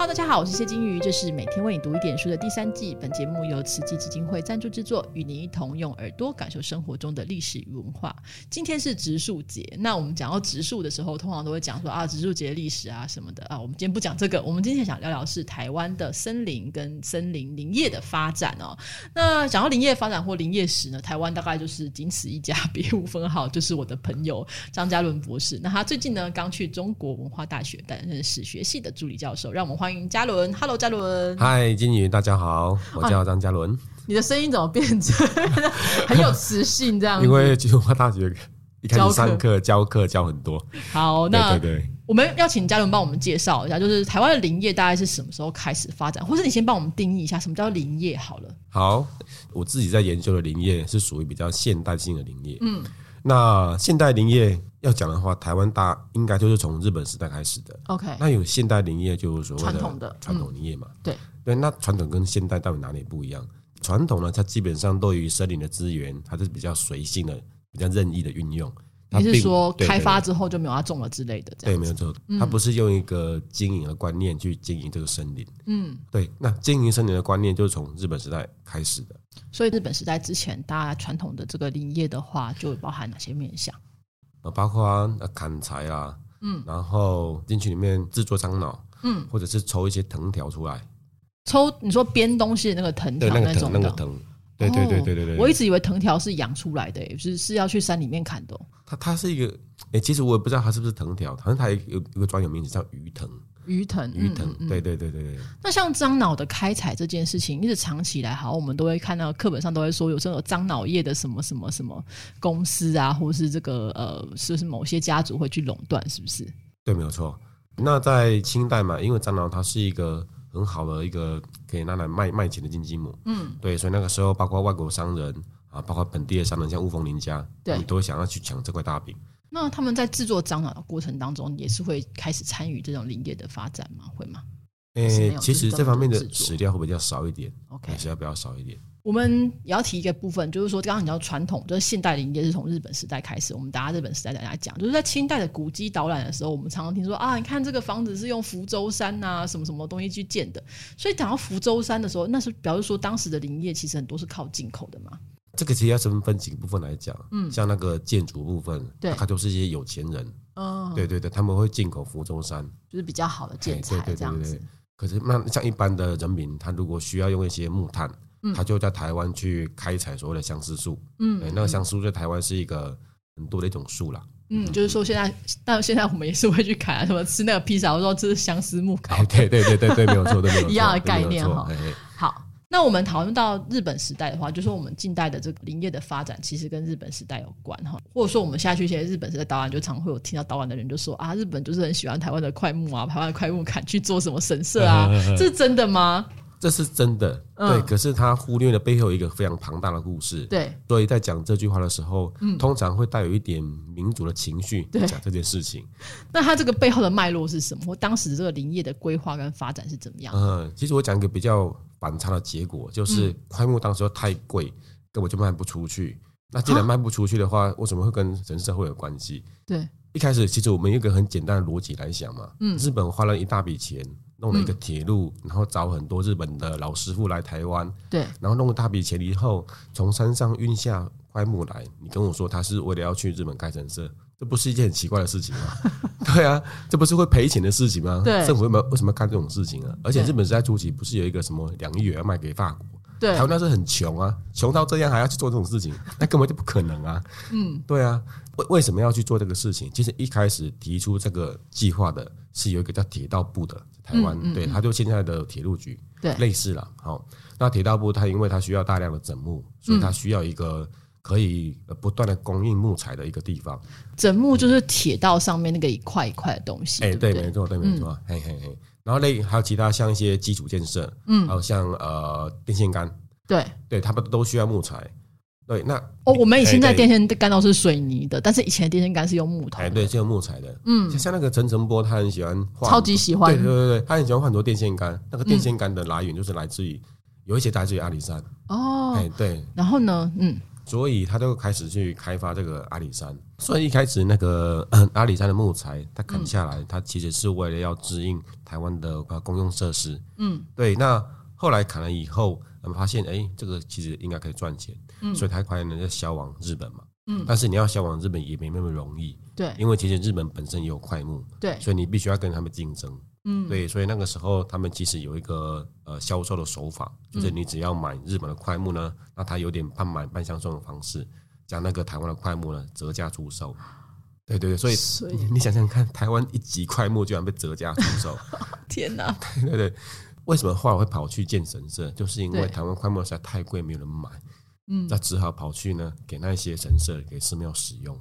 好大家好，我是谢金鱼，这是每天为你读一点书的第三季。本节目由慈济基金会赞助制作，与您一同用耳朵感受生活中的历史与文化。今天是植树节，那我们讲到植树的时候，通常都会讲说啊，植树节历史啊什么的啊。我们今天不讲这个，我们今天想聊聊是台湾的森林跟森林林业的发展哦。那讲到林业发展或林业史呢，台湾大概就是仅此一家，别无分号。就是我的朋友张嘉伦博士，那他最近呢刚去中国文化大学担任史学系的助理教授，让我们欢迎嘉伦。Hello，嘉伦。嗨，金鱼，大家好，我叫张嘉伦。你的声音怎么变成 很有磁性这样？因为去文化大学一开始上课教课教很多。好，那对对，我们要请嘉伦帮我们介绍一下，就是台湾的林业大概是什么时候开始发展，或者你先帮我们定义一下什么叫林业好了。好，我自己在研究的林业是属于比较现代性的林业。嗯，那现代林业要讲的话，台湾大应该就是从日本时代开始的。OK，那有现代林业，就是所谓传统的嗯传统林业嘛。对对，那传统跟现代到底哪里不一样？传统呢，它基本上对于森林的资源，它是比较随性的、比较任意的运用。它你是并说开发之后就没有要种了之类的这对，没有错，它不是用一个经营的观念去经营这个森林。嗯，对，那经营森林的观念就是从日本时代开始的。所以日本时代之前，大家传统的这个林业的话，就包含哪些面向？呃，包括啊砍柴啊，嗯，然后进去里面制作樟脑，嗯，或者是抽一些藤条出来，抽你说编东西的那个藤对，条那个种的，藤那个藤，对对对对对对，哦我一直以为藤条是养出来的，就是是要去山里面砍的哦。它它是一个，哎，其实我也不知道它是不是藤条，好像它有有有个专有名字叫鱼藤，鱼藤，鱼藤对对对对对，那像樟脑的开采这件事情，一直长期以来，好，我们都会看到课本上都会说有这种樟脑业的什么什么什么公司啊，或是这个呃，是不是某些家族会去垄断，是不是？对，没有错。那在清代嘛，因为樟脑它是一个很好的一个可以拿来卖卖钱的金鸡母，嗯，对，所以那个时候包括外国商人啊，包括本地的商人，像雾峰林家，对都会想要去抢这块大饼。那他们在制作樟脑的过程当中，也是会开始参与这种林业的发展吗？会吗是没有，诶其实这方面的史料会比较少一点？OK，史料比较少一点。我们也要提一个部分，就是说，刚刚你讲传统，就是现代林业是从日本时代开始。我们大家日本时代大家讲，就是在清代的古迹导览的时候，我们常常听说啊，你看这个房子是用福州山呐、什么什么东西去建的。所以讲到福州山的时候，那是表示说当时的林业其实很多是靠进口的嘛。这个其实要分分几个部分来讲，嗯，像那个建筑部分，对。它都是一些有钱人，嗯，对对对，他们会进口福州山，就是比较好的建哎材这样子。可是那像一般的人民，他如果需要用一些木炭，他就在台湾去开采所谓的相思树，嗯对，那个相思树在台湾是一个很多的一种树啦。嗯，就是说现在，但现在我们也是会去砍啊，什么吃那个披萨，我说这是相思木 烤。哎，。对对对对对，没有错，对没有错 一样的概念哈。好，那我们讨论到日本时代的话，就说我们近代的这个林业的发展，其实跟日本时代有关哈。或者说我们下去一些日本时代导览，就常会有听到导览的人就说啊，日本就是很喜欢台湾的快木啊，台湾的快木砍去做什么神社啊，这是真的吗？这是真的，嗯对。可是他忽略了背后有一个非常庞大的故事，对，所以在讲这句话的时候，通常会带有一点民族的情绪对讲这件事情。那他这个背后的脉络是什么？或当时这个林业的规划跟发展是怎么样？嗯，其实我讲一个比较反差的结果，嗯就是快木当时候太贵，根本就卖不出去。那既然卖不出去的话，为什么会跟神社会有关系？对，一开始其实我们有一个很简单的逻辑来想嘛，嗯日本花了一大笔钱弄了一个铁路，然后找很多日本的老师傅来台湾，对，然后弄了大笔钱以后，从山上运下块木来，你跟我说他是为了要去日本开神社，这不是一件很奇怪的事情吗？对啊，这不是会赔钱的事情吗？对政府为什么为什么要干这种事情啊？而且日本时代初期不是有一个什么两亿元要卖给法国？对台湾那时候很穷啊，穷到这样还要去做这种事情，那根本就不可能啊。嗯，对啊，为为什么要去做这个事情？其实一开始提出这个计划的是有一个叫铁道部的台湾，嗯嗯对，他就现在的铁路局，对类似了。好、那铁道部他因为他需要大量的整木，所以他需要一个可以呃不断的供应木材的一个地方。整木就是铁道上面那个一块一块的东西，哎、对，对？没错，对，没错，嘿嘿嘿。然后类还有其他像一些基础建设，嗯，还有像呃电线杆，对。对，他们都需要木材。对，那哦，我们以前在电线杆都是水泥的，但是以前的电线杆是用木头哎，对，是用木材的。嗯，像那个陈澄波，他很喜欢画，超级喜欢对对对对，他很喜欢画很多电线杆。那个电线杆的来源就是来自于有一些来自于阿里山。哦，哎，对，然后呢，嗯，所以他就开始去开发这个阿里山。所以一开始那个 阿里山的木材，他砍下来，它其实是为了要支应台湾的公用设施。嗯，对。那后来砍了以后，我们发现，哎，这个其实应该可以赚钱。嗯，所以他快能在销往日本嘛。嗯，但是你要销往日本也没那么容易。对，因为其实日本本身也有快木。对，所以你必须要跟他们竞争。嗯，对，所以那个时候他们其实有一个呃销售的手法，就是你只要买日本的快木呢，那他有点半买半相送的方式，将那个台湾的快木呢折价出售。对对对，所以所以你想想看，台湾一级快木居然被折价出售，天哪！对对对，为什么后来会跑去建神社？就是因为台湾快木实在太贵，没有人买，嗯，那只好跑去呢给那些神社给寺庙使用。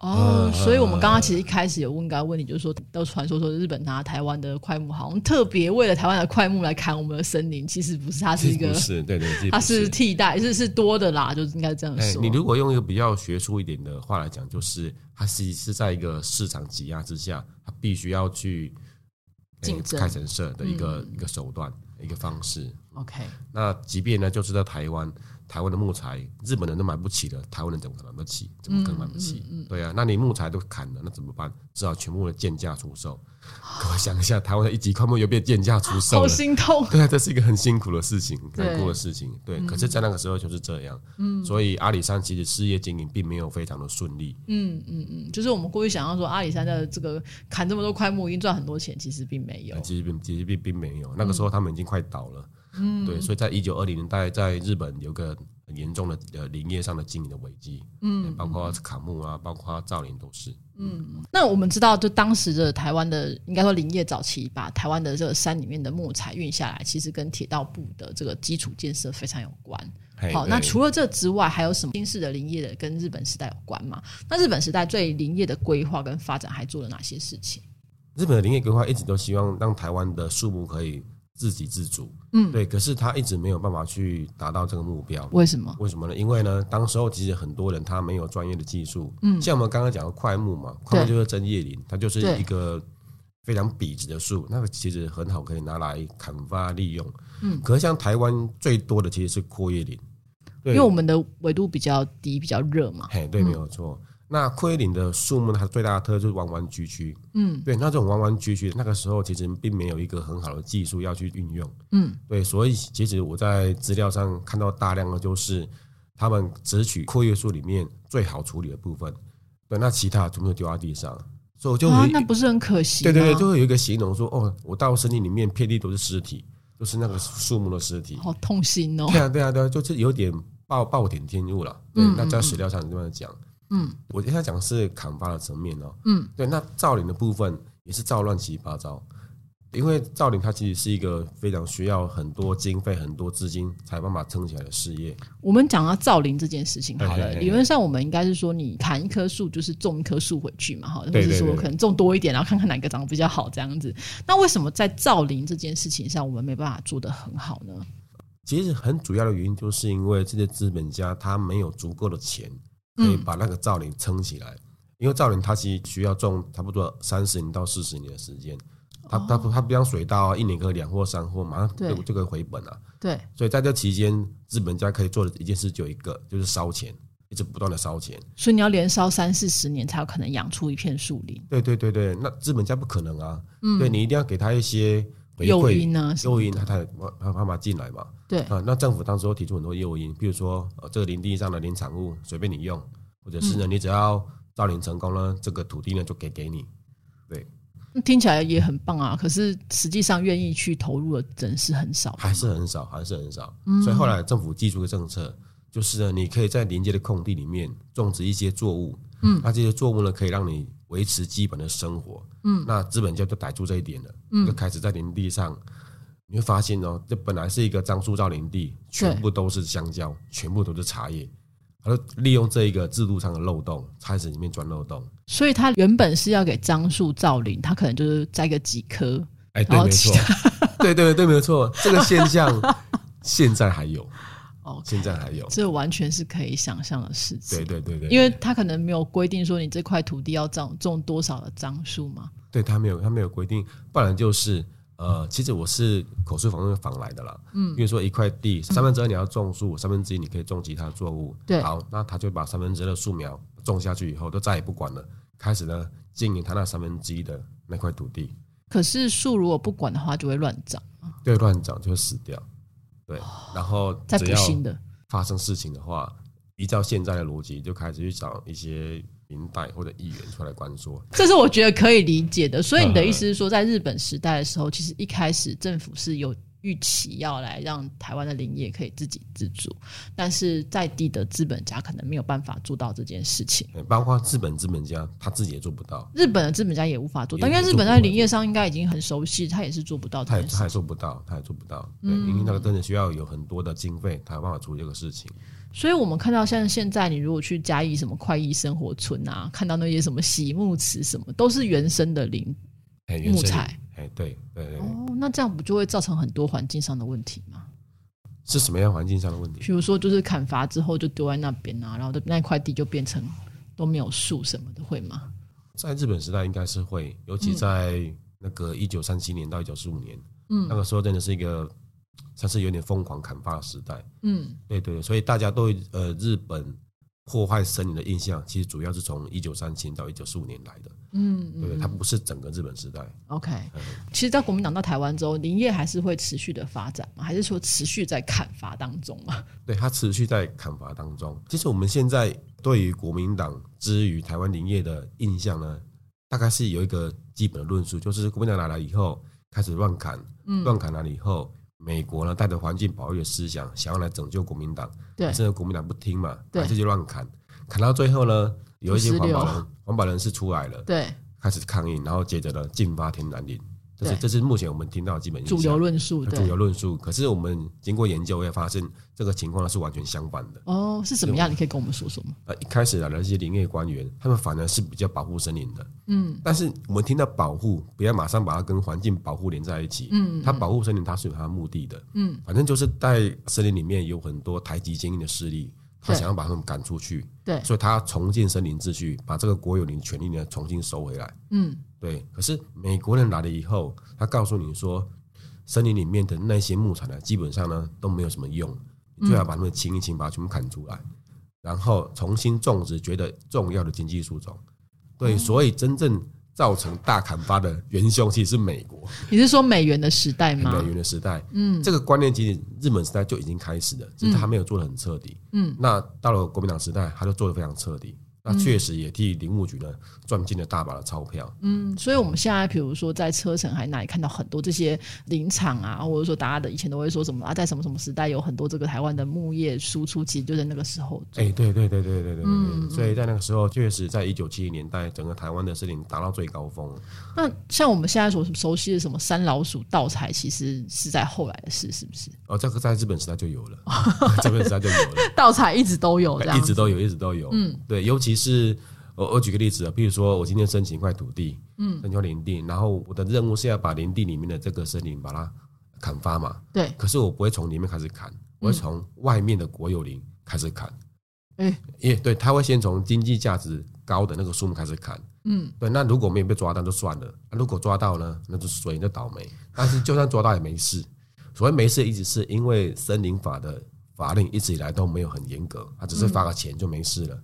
哦，所以我们刚刚其实一开始有问个问题，就是说，都传说说日本拿台湾的快木，好像特别为了台湾的快木来砍我们的森林，其实不是，它是一个，是，对对，它是替代，是是多的啦，就应该这样说。你如果用一个比较学术一点的话来讲，就是它是是在一个市场挤压之下，它必须要去竞争开成社的一个一个手段一个方式。OK，那即便呢，就是在台湾。台湾的木材，日本人都买不起了，台湾人怎么可能买得起？怎么可能买不起？对啊，那你木材都砍了，那怎么办？只好全部的贱价出售。各位想一下，台湾的一级矿木又被贱价出售好心痛。对啊，这是一个很辛苦的事情，很苦的事情。对，可是，在那个时候就是这样。嗯，所以阿里山其实事业经营并没有非常的顺利。嗯嗯嗯，就是我们过去想要说，阿里山的这个砍这么多块木，已经赚很多钱，其实并没有。其实并其实并并没有，那个时候他们已经快倒了。嗯，对，所以在一九二零年代，在日本有个很严重的呃林业上的经营的危机，嗯，包括卡木啊，包括造林都是。嗯，那我们知道，就当时的台湾的，应该说林业早期把台湾的这个山里面的木材运下来，其实跟铁道部的这个基础建设非常有关。好，那除了这之外，还有什么新式的林业的跟日本时代有关吗？那日本时代对林业的规划跟发展还做了哪些事情？日本的林业规划一直都希望让台湾的树木可以。自给自足，嗯，对，可是他一直没有办法去达到这个目标。为什么？为什么呢？因为呢，当时候其实很多人他没有专业的技术，嗯，像我们刚刚讲的快木嘛，快木就是针叶林，它就是一个非常笔直的树，那个其实很好可以拿来砍伐利用，嗯，可是像台湾最多的其实是阔叶林，因为我们的纬度比较低，比较热嘛，嘿，对，没有错。那龟林的树木，它最大的特就是弯弯曲曲。嗯，对，那这种弯弯曲曲，那个时候其实并没有一个很好的技术要去运用。嗯，对，所以其实我在资料上看到大量的，就是他们只取阔叶树里面最好处理的部分，对，那其他全部丢在地上，所以我就啊，那不是很可惜？对对对，就会有一个形容说，哦，我到森林里面遍地都是尸体，都是那个树木的尸体，好痛心哦。对啊，对啊，对啊，就是有点暴暴殄天物了。嗯，那在史料上这样讲。嗯，我现在讲是砍伐的层面哦。嗯，对，那造林的部分也是造乱七八糟，因为造林它其实是一个非常需要很多经费、很多资金才办法撑起来的事业。我们讲到造林这件事情，好了，理论上我们应该是说，你砍一棵树就是种一棵树回去嘛，哈，或者是说可能种多一点，然后看看哪个长得比较好这样子。那为什么在造林这件事情上，我们没办法做得很好呢？其实很主要的原因就是因为这些资本家他没有足够的钱。可以把那个造林撑起来，因为造林它其实需要种差不多三十年到四十年的时间，它它它不像水稻啊，一年可以两或三或马上就就可以回本了。对，所以在这期间，资本家可以做的一件事就一个，就是烧钱，一直不断的烧钱。所以你要连烧三四十年，才有可能养出一片树林。对对对对，那资本家不可能啊。嗯，对你一定要给他一些诱因啊，诱因他才他办法进来嘛。对啊，那政府当时提出很多诱因，比如说呃，这个林地上的林产物随便你用，或者是呢，你只要造林成功了，这个土地呢就给给你。对，听起来也很棒啊。可是实际上愿意去投入的人是很少，还是很少，还是很少。所以后来政府寄出个政策，就是呢，你可以在临街的空地里面种植一些作物。嗯，那这些作物呢，可以让你维持基本的生活。嗯，那资本家就逮住这一点了，嗯就开始在林地上。你会发现哦，这本来是一个樟树造林地，全部都是香蕉，全部都是茶叶，他利用这一个制度上的漏洞，开始里面钻漏洞。所以他原本是要给樟树造林，他可能就是栽个几棵。哎，对，没错，对对对，没错，这个现象现在还有，哦，现在还有，这完全是可以想象的事情。对对对对，因为他可能没有规定说你这块土地要种种多少的樟树嘛。对他没有，他没有规定，不然就是。呃，其实我是口述访问访来的啦。嗯，比如说一块地，三分之二你要种树，三分之一你可以种其他作物。对好，那他就把三分之二的树苗种下去以后，都再也不管了，开始呢经营他那三分之一的那块土地。可是树如果不管的话，就会乱长，对，乱长就会死掉。对，然后再只要补新的。发生事情的话，依照现在的逻辑，就开始去找一些民代或者议员出来关说。这是我觉得可以理解的。所以你的意思是说，在日本时代的时候，其实一开始政府是有预期要来让台湾的林业可以自给自足，但是在地的资本家可能没有办法做到这件事情。呃包括日本资本家他自己也做不到，日本的资本家也无法做到，因也为日本在林业上应该已经很熟悉，他也是做不到这他也他也。做不到，他也做不到。对，因为那个真的需要有很多的经费，他有办法做这个事情。所以我们看到像现在，你如果去嘉义什么快意生活村啊，看到那些什么洗木池什么，都是原生的林木材。哎，对对对，对哦，那这样不就会造成很多环境上的问题吗？是什么样环境上的问题？比如说，就是砍伐之后就丢在那边啊，然后那块地就变成都没有树什么的，会吗？在日本时代应该是会，尤其在那个一九三七年到一九四五年，嗯，那个时候真的是一个算是有点疯狂砍伐的时代。嗯，对对，对所以大家都呃日本破坏森林的印象，其实主要是从一九三七到一九四五年来的。嗯对，它不是整个日本时代。，OK。其实，在国民党到台湾之后，林业还是会持续的发展吗？还是说持续在砍伐当中嘛？对，它持续在砍伐当中。其实我们现在对于国民党之于台湾林业的印象呢，大概是有一个基本的论述，就是国民党来了以后开始乱砍，嗯乱砍来了以后，美国呢带着环境保育的思想，想要来拯救国民党，对。可是国民党不听嘛，对。还是就乱砍，砍到最后呢，有一些环保人环保人士出来了，对，开始抗议，然后接着呢进发天然林，这是这是目前我们听到的基本主流论述，主流论述。可是我们经过研究，也发现这个情况呢是完全相反的。哦，是怎么样？你可以跟我们说说吗？呃，一开始来的那些林业官员，他们反而是比较保护森林的。嗯，但是我们听到保护，不要马上把它跟环境保护连在一起。嗯，它保护森林，它是有它的目的的。嗯，反正就是在森林里面有很多台籍精英的势力，他想要把他们赶出去，对，所以他重建森林秩序，把这个国有林权利呢重新收回来。嗯，对，可是美国人来了以后，他告诉你说，森林里面的那些木材呢，基本上呢都没有什么用，你最好把它们清一清，把它全部砍出来，然后重新种植觉得重要的经济树种。对，所以真正造成大砍伐的元凶其实是美国你是说美元的时代吗？美元的时代。嗯这个观念其实日本时代就已经开始了，只是他没有做的很彻底。嗯，那到了国民党时代，他就做的非常彻底。那确实也替林务局呢赚进了大把的钞票。嗯，所以我们现在比如说在车城还哪里看到很多这些林场啊，或者说大家的以前都会说什么啊，在什么什么时代有很多这个台湾的木业输出，其实就在那个时候。哎，对对对对对对对。嗯，所以在那个时候确实，在一九七零年代，整个台湾的森林达到最高峰。那像我们现在所熟悉的什么山老鼠盗采，其实是在后来的事，是不是？哦，这个在日本时代就有了，日本时代就有了。盗采一直都有，这样一直都有，一直都有。嗯，对，尤其。是我我举个例子啊，比如说我今天申请一块土地，嗯，申请林地，然后我的任务是要把林地里面的这个森林把它砍伐嘛，对，可是我不会从里面开始砍，我会从外面的国有林开始砍。哎、也对，他会先从经济价值高的那个树木开始砍。嗯，对，那如果没有被抓到就算了，啊、如果抓到呢，那就所以就倒霉。但是就算抓到也没事。所谓没事，一直是因为森林法的法令一直以来都没有很严格，他只是发个钱就没事了。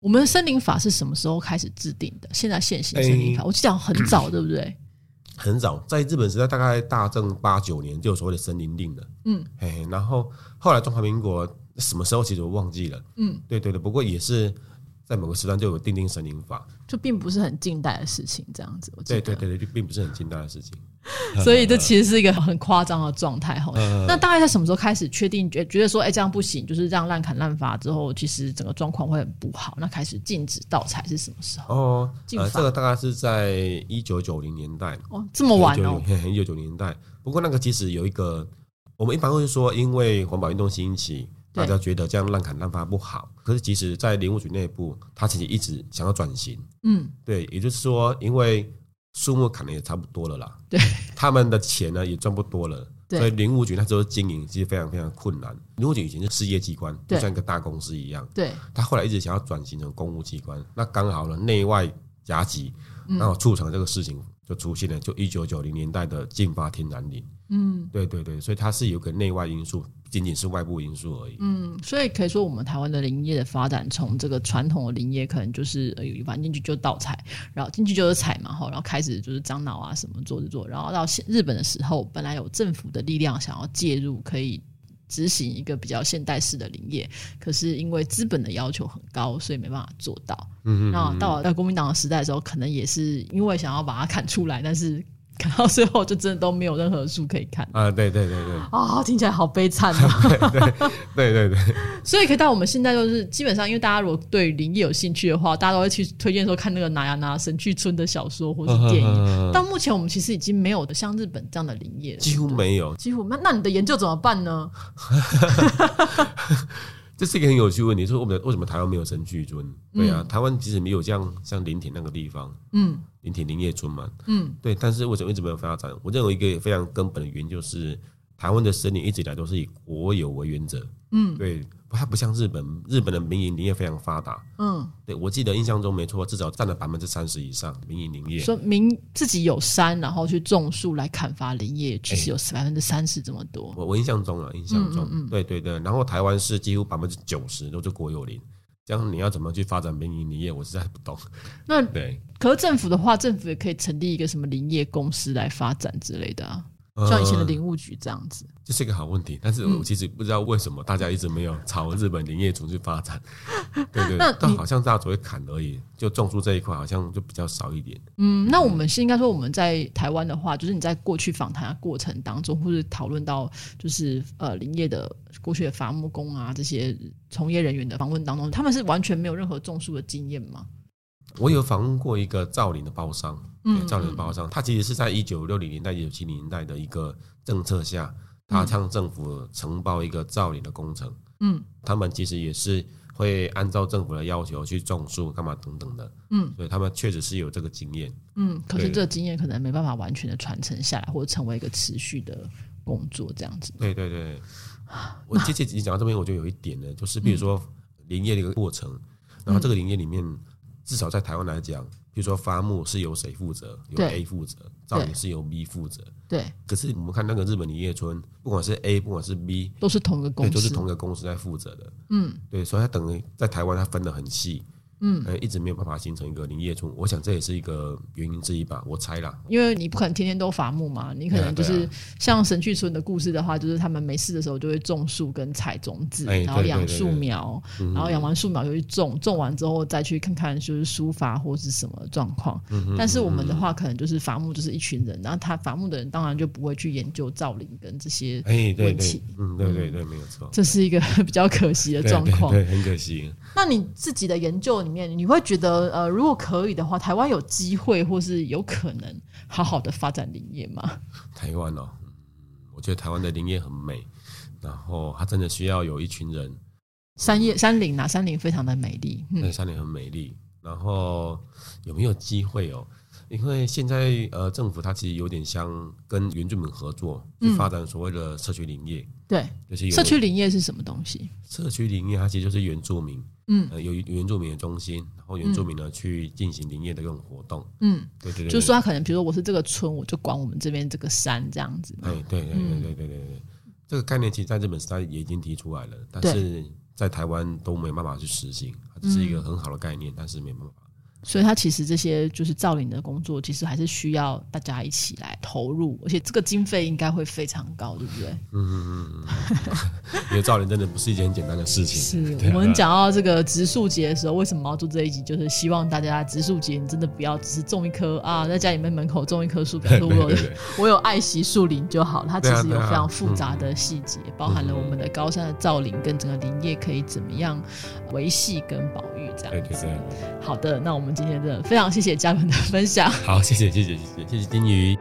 我们的森林法是什么时候开始制定的？现在现行森林法，哎我记讲很早，对不对？很早，在日本时代，大概大正八九年就有所谓的森林令了。嗯，嘿，然后后来中华民国什么时候其实我忘记了。嗯，对对对，不过也是在某个时段就有定定神灵法。就并不是很近代的事情，这样子。对对对对，并不是很近代的事情。所以这其实是一个很夸张的状态哈。呃那大概在什么时候开始确定觉觉得说，哎、这样不行，就是这样滥砍滥伐之后，其实整个状况会很不好，那开始禁止盗采是什么时候？哦，这个大概是在一九九零年代，哦，这么晚哦，一九九零年代。不过那个其实有一个，我们一般会说，因为环保运动兴起，对大家觉得这样滥砍滥伐不好。可是其实，在林务局内部，他其实一直想要转型。嗯，对，也就是说，因为树木砍的也差不多了啦，对，他们的钱呢也赚不多了。对所以林务局那时候经营其实非常非常困难。林务局以前是事业机关，就像一个大公司一样。对，他后来一直想要转型成公务机关，那刚好呢内外夹击，然后促成这个事情就出现了，就一九九零年代的禁发天然林。嗯，对对对，所以它是有个内外因素，不仅仅是外部因素而已。嗯，所以可以说，我们台湾的林业的发展，从这个传统的林业，可能就是呃，反正进去就盗采，然后进去就是采嘛，哈，然后开始就是樟脑啊什么做着做，然后到现日本的时候，本来有政府的力量想要介入，可以执行一个比较现代式的林业，可是因为资本的要求很高，所以没办法做到。嗯嗯。那到了国民党的时代的时候，可能也是因为想要把它砍出来，但是。看到最后就真的都没有任何书可以看啊！对对对对啊，听起来好悲惨 啊！对对对，所以可以到我们现在就是基本上，因为大家如果对林业有兴趣的话，大家都会去推荐说看那个哪呀哪神去村的小说或是电影。到目前我们其实已经没有的像日本这样的林业，几乎没有，几乎那那你的研究怎么办呢？这是一个很有趣的问题，说我们为什么台湾没有神去村？对啊，台湾其实没有这样像林田那个地方，嗯，林田林业村嘛，嗯，对。但是为什么一直没有发展？我认为一个非常根本的原因就是，台湾的森林一直以来都是以国有为原则，嗯，对。它不像日本，日本的民营林业非常发达。嗯，对我记得印象中没错，至少占了百分之三十以上民营林业。说民自己有山，然后去种树来砍伐林业，其实有百分之三十这么多。我我印象中啊，印象中，对对对。然后台湾是几乎百分之九十都是国有林，这样你要怎么去发展民营林业，我实在不懂。那对，可是政府的话，政府也可以成立一个什么林业公司来发展之类的啊。像以前的林务局这样子，这是一个好问题。但是我其实不知道为什么大家一直没有朝日本林业组去发展。对 对，但好像大家只会砍而已，就种树这一块好像就比较少一点。嗯，那我们是应该说我们在台湾的话，就是你在过去访谈过程当中，或者讨论到就是呃林业的过去的伐木工啊这些从业人员的访问当中，他们是完全没有任何种树的经验吗？我有访问过一个造林的包商，嗯，造林的包商，他其实是在一九六零年代、一九七零年代的一个政策下，他向政府承包一个造林的工程，嗯，他们其实也是会按照政府的要求去种树、干嘛等等的，嗯，所以他们确实是有这个经验，嗯，可是这个经验可能没办法完全的传承下来，或者成为一个持续的工作这样子。对对对，我接接你讲到这边，我就有一点呢，就是比如说林业的一个过程，然后这个林业里面。至少在台湾来讲，比如说伐木是由谁负责？由 A 负责，造林是由 B 负责。对。可是我们看那个日本林业村，不管是 A，不管是 B，都是同一个公司，都是同一个公司在负责的。嗯，对，所以它等于在台湾它分得很细。嗯，呃，一直没有办法形成一个林业村，我想这也是一个原因之一吧，我猜啦。因为你不可能天天都伐木嘛，你可能就是像神去村的故事的话，就是他们没事的时候就会种树跟采种子，然后养树苗，然后养完树苗就去种，种完之后再去看看就是疏伐或是什么状况。但是我们的话，可能就是伐木就是一群人，然后他伐木的人当然就不会去研究造林跟这些问题。嗯，对对对，没有错。这是一个 比较可惜的状况，对，很可惜。那你自己的研究？面你会觉得呃，如果可以的话，台湾有机会或是有可能好好的发展林业吗？台湾哦，我觉得台湾的林业很美，然后它真的需要有一群人。山叶山林啊，山林非常的美丽，对，山林很美丽。然后有没有机会哦？因为现在呃，政府它其实有点像跟原住民合作，去发展所谓的社区林业。对，就是社区林业是什么东西？社区林业它其实就是原住民，嗯，有原住民的中心，然后原住民呢去进行林业的这种活动。嗯，对对对，就是说他可能比如说我是这个村，我就管我们这边这个山这样子。哎，对对对对对对对，这个概念其实在日本时代也已经提出来了，但是在台湾都没办法去实行，它只是一个很好的概念，但是没办法。所以，他其实这些就是造林的工作，其实还是需要大家一起来投入，而且这个经费应该会非常高，对不对？嗯嗯嗯，因为造林真的不是一件简单的事情。是我们讲到这个植树节的时候，为什么要做这一集？就是希望大家植树节，你真的不要只是种一棵啊，在家里面门口种一棵树，比如我我有爱惜树林就好了。它其实有非常复杂的细节，包含了我们的高山的造林跟整个林业可以怎么样维系跟保育这样子。好的，那我们。今天真的非常谢谢嘉伦的分享。好，谢谢谢谢谢谢谢谢金鱼。